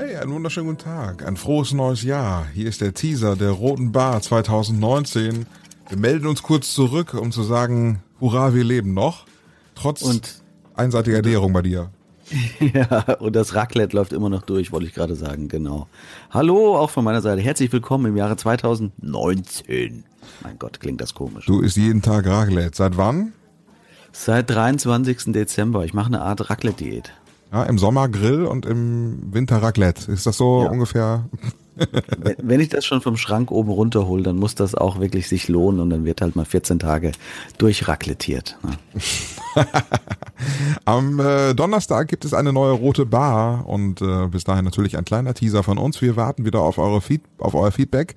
Hey, einen wunderschönen guten Tag, ein frohes neues Jahr. Hier ist der Teaser der Roten Bar 2019. Wir melden uns kurz zurück, um zu sagen, hurra, wir leben noch. Trotz und, einseitiger Ernährung bei dir. Ja, und das Raclette läuft immer noch durch, wollte ich gerade sagen, genau. Hallo, auch von meiner Seite. Herzlich willkommen im Jahre 2019. Mein Gott, klingt das komisch. Du isst jeden Tag Raclette. Seit wann? Seit 23. Dezember. Ich mache eine Art Raclette-Diät. Ja, im Sommer Grill und im Winter Raclette. Ist das so ja. ungefähr? Wenn ich das schon vom Schrank oben runterhole, dann muss das auch wirklich sich lohnen und dann wird halt mal 14 Tage durchraklettiert. Ne? Am äh, Donnerstag gibt es eine neue rote Bar und äh, bis dahin natürlich ein kleiner Teaser von uns. Wir warten wieder auf, eure Feed auf euer Feedback.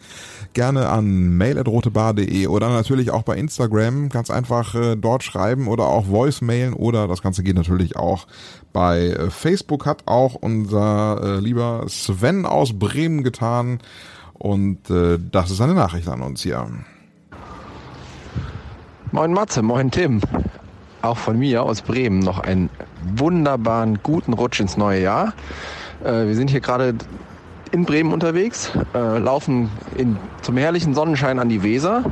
Gerne an mail.rotebar.de oder natürlich auch bei Instagram. Ganz einfach äh, dort schreiben oder auch Voicemailen oder das Ganze geht natürlich auch bei äh, Facebook. Hat auch unser äh, lieber Sven aus Bremen getan und äh, das ist eine Nachricht an uns hier. Moin Matze, moin Tim auch von mir aus Bremen noch einen wunderbaren, guten Rutsch ins neue Jahr. Äh, wir sind hier gerade in Bremen unterwegs, äh, laufen in, zum herrlichen Sonnenschein an die Weser.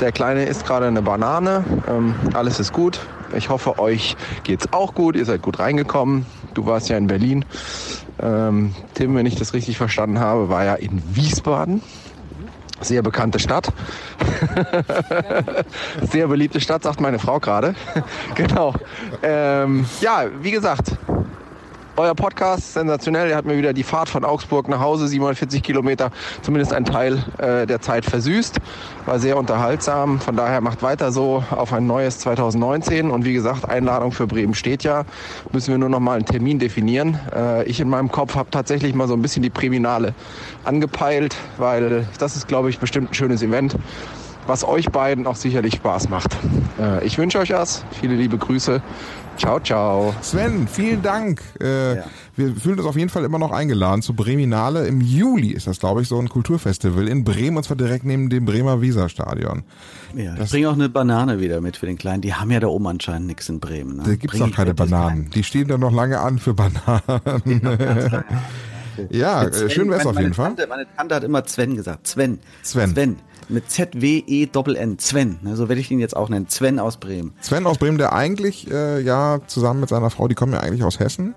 Der Kleine isst gerade eine Banane. Ähm, alles ist gut. Ich hoffe, euch geht's auch gut. Ihr seid gut reingekommen. Du warst ja in Berlin. Ähm, Tim, wenn ich das richtig verstanden habe, war ja in Wiesbaden. Sehr bekannte Stadt. Sehr beliebte Stadt, sagt meine Frau gerade. genau. Ähm, ja, wie gesagt, euer Podcast, sensationell. Er hat mir wieder die Fahrt von Augsburg nach Hause, 740 Kilometer, zumindest ein Teil äh, der Zeit versüßt. War sehr unterhaltsam. Von daher macht weiter so auf ein neues 2019. Und wie gesagt, Einladung für Bremen steht ja. Müssen wir nur noch mal einen Termin definieren. Äh, ich in meinem Kopf habe tatsächlich mal so ein bisschen die Präminale angepeilt, weil das ist, glaube ich, bestimmt ein schönes Event was euch beiden auch sicherlich Spaß macht. Äh, ich wünsche euch das. Viele liebe Grüße. Ciao, ciao. Sven, vielen Dank. Äh, ja. Wir fühlen uns auf jeden Fall immer noch eingeladen zu Breminale. Im Juli ist das, glaube ich, so ein Kulturfestival in Bremen und zwar direkt neben dem Bremer Weserstadion. Ja, das ich bringe auch eine Banane wieder mit für den Kleinen. Die haben ja da oben anscheinend nichts in Bremen. Ne? Da gibt es doch keine Bananen. Die stehen da noch lange an für Bananen. ja, äh, schön wär's auf jeden Tante, Fall. Meine Tante hat immer Sven gesagt. Sven. Sven. Sven mit Z-W-E-N, Sven. Ne, so werde ich ihn jetzt auch nennen. Sven aus Bremen. Sven aus Bremen, der eigentlich äh, ja zusammen mit seiner Frau, die kommen ja eigentlich aus Hessen.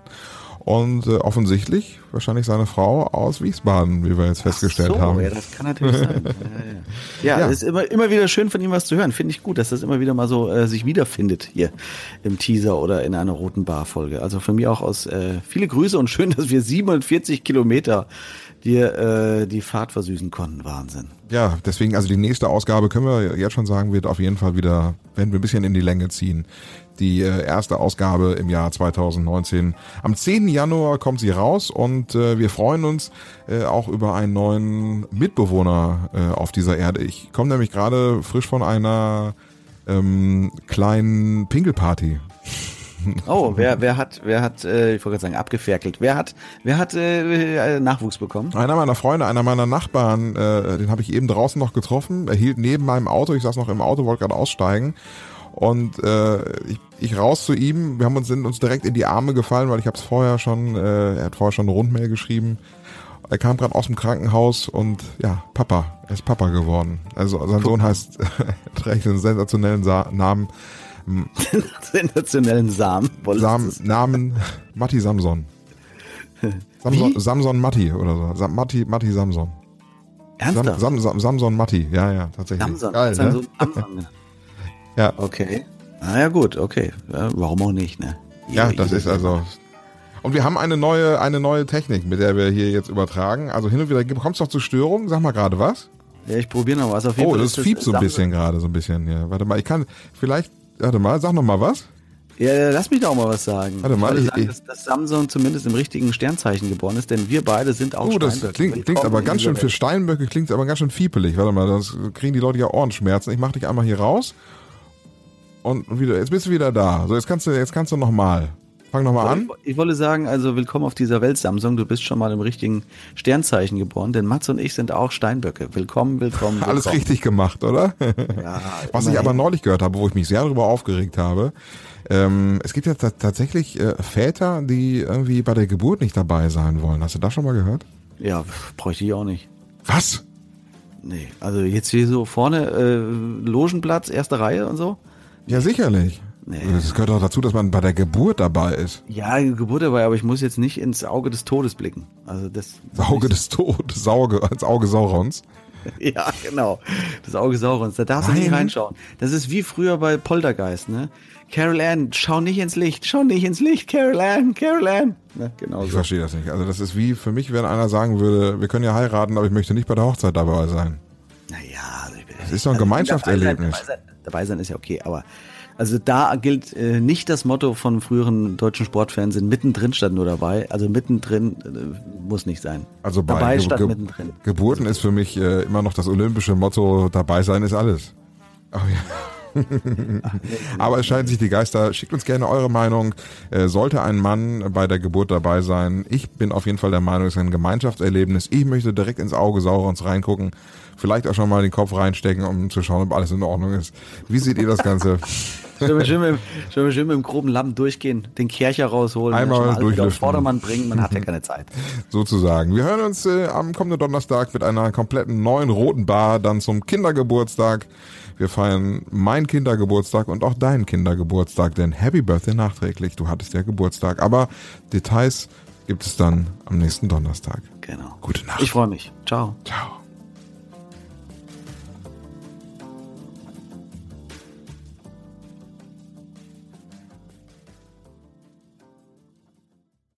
Und äh, offensichtlich wahrscheinlich seine Frau aus Wiesbaden, wie wir jetzt festgestellt so, haben. Ja, das kann natürlich sein. ja, ja. ja, ist immer, immer wieder schön von ihm was zu hören. Finde ich gut, dass das immer wieder mal so äh, sich wiederfindet hier im Teaser oder in einer roten Bar-Folge. Also von mir auch aus äh, viele Grüße und schön, dass wir 47 Kilometer dir äh, die Fahrt versüßen konnten. Wahnsinn. Ja, deswegen, also die nächste Ausgabe können wir jetzt schon sagen, wird auf jeden Fall wieder, werden wir ein bisschen in die Länge ziehen. Die äh, erste Ausgabe im Jahr 2019. Am 10. Januar kommt sie raus und äh, wir freuen uns äh, auch über einen neuen Mitbewohner äh, auf dieser Erde. Ich komme nämlich gerade frisch von einer ähm, kleinen Pinkelparty. Oh, wer, wer hat, wer hat, äh, ich wollte gerade sagen, abgeferkelt. Wer hat, wer hat äh, äh, Nachwuchs bekommen? Einer meiner Freunde, einer meiner Nachbarn, äh, den habe ich eben draußen noch getroffen. Er hielt neben meinem Auto, ich saß noch im Auto, wollte gerade aussteigen. Und äh, ich, ich raus zu ihm, wir haben uns, sind uns direkt in die Arme gefallen, weil ich habe es vorher schon, äh, er hat vorher schon eine Rundmail geschrieben. Er kam gerade aus dem Krankenhaus und ja, Papa, er ist Papa geworden. Also sein Sohn heißt, trägt einen sensationellen Sa Namen Sensationellen Samen. Sam, Namen Matti Samson. Samson, Samson Matti oder so. Sam, Matti, Matti Samson. Ernsthaft? Sam, Sam, Samson Matti, ja, ja, tatsächlich. Samson, Geil, ne? Samson. ja. Okay. Naja, gut, okay. Ja, warum auch nicht, ne? Ja, das ist also. Und wir haben eine neue, eine neue Technik, mit der wir hier jetzt übertragen. Also hin und wieder kommt es doch zu Störungen. Sag mal gerade was. Ja, ich probiere noch was auf jeden oh, Fall. Oh, das fiebt so ein bisschen gerade, so ein bisschen. Ja, warte mal, ich kann, vielleicht Warte mal, sag noch mal was. Ja, lass mich doch mal was sagen. Warte mal, ich, sagen, dass, dass, Samson zumindest im richtigen Sternzeichen geboren ist, denn wir beide sind auch Oh, das klingt, klingt aber ganz schön, für Steinböcke klingt aber ganz schön fiepelig. Warte mal, das kriegen die Leute ja Ohrenschmerzen. Ich mach dich einmal hier raus und wieder, jetzt bist du wieder da. So, jetzt kannst du, jetzt kannst du noch mal. Fang nochmal an. Ich, ich wollte sagen, also willkommen auf dieser Welt, Samsung. Du bist schon mal im richtigen Sternzeichen geboren, denn Mats und ich sind auch Steinböcke. Willkommen, willkommen. willkommen. Alles richtig gemacht, oder? Ja, Was ich aber neulich gehört habe, wo ich mich sehr darüber aufgeregt habe, ähm, es gibt ja tatsächlich äh, Väter, die irgendwie bei der Geburt nicht dabei sein wollen. Hast du das schon mal gehört? Ja, bräuchte ich auch nicht. Was? Nee, also jetzt hier so vorne äh, Logenplatz, erste Reihe und so. Ja, sicherlich. Nee. Das gehört auch dazu, dass man bei der Geburt dabei ist. Ja, Geburt dabei, aber ich muss jetzt nicht ins Auge des Todes blicken. Also das. das Auge des Todes, Auge, als Auge Saurons. ja, genau. Das Auge Saurons. Da darfst Nein. du nicht reinschauen. Das ist wie früher bei Poltergeist, ne? Carol Ann, schau nicht ins Licht, schau nicht ins Licht, Carol Ann, Carol Ann. Ne, genau ich so. verstehe das nicht. Also das ist wie für mich, wenn einer sagen würde, wir können ja heiraten, aber ich möchte nicht bei der Hochzeit dabei sein. Naja, also das ist doch ein also Gemeinschaftserlebnis. Dabei, sein, dabei sein ist ja okay, aber also da gilt äh, nicht das Motto von früheren deutschen Sportfernsehen, mittendrin statt nur dabei. Also mittendrin äh, muss nicht sein. Also bei dabei Ge statt Ge mittendrin. Geburten ist für mich äh, immer noch das olympische Motto, dabei sein ist alles. Oh ja. Aber es scheiden sich die Geister. Schickt uns gerne eure Meinung. Äh, sollte ein Mann bei der Geburt dabei sein? Ich bin auf jeden Fall der Meinung, es ist ein Gemeinschaftserlebnis. Ich möchte direkt ins Auge Saurons reingucken. Vielleicht auch schon mal den Kopf reinstecken, um zu schauen, ob alles in Ordnung ist. Wie seht ihr das Ganze? Schön wir schön, mit, schön, schön mit dem groben Lamm durchgehen, den Kercher rausholen, einmal durchlüften. Vordermann bringen, man hat ja keine Zeit. Sozusagen. Wir hören uns äh, am kommenden Donnerstag mit einer kompletten neuen roten Bar, dann zum Kindergeburtstag. Wir feiern meinen Kindergeburtstag und auch deinen Kindergeburtstag, denn Happy Birthday nachträglich, du hattest ja Geburtstag. Aber Details gibt es dann am nächsten Donnerstag. Genau. Gute Nacht. Ich freue mich. Ciao. Ciao.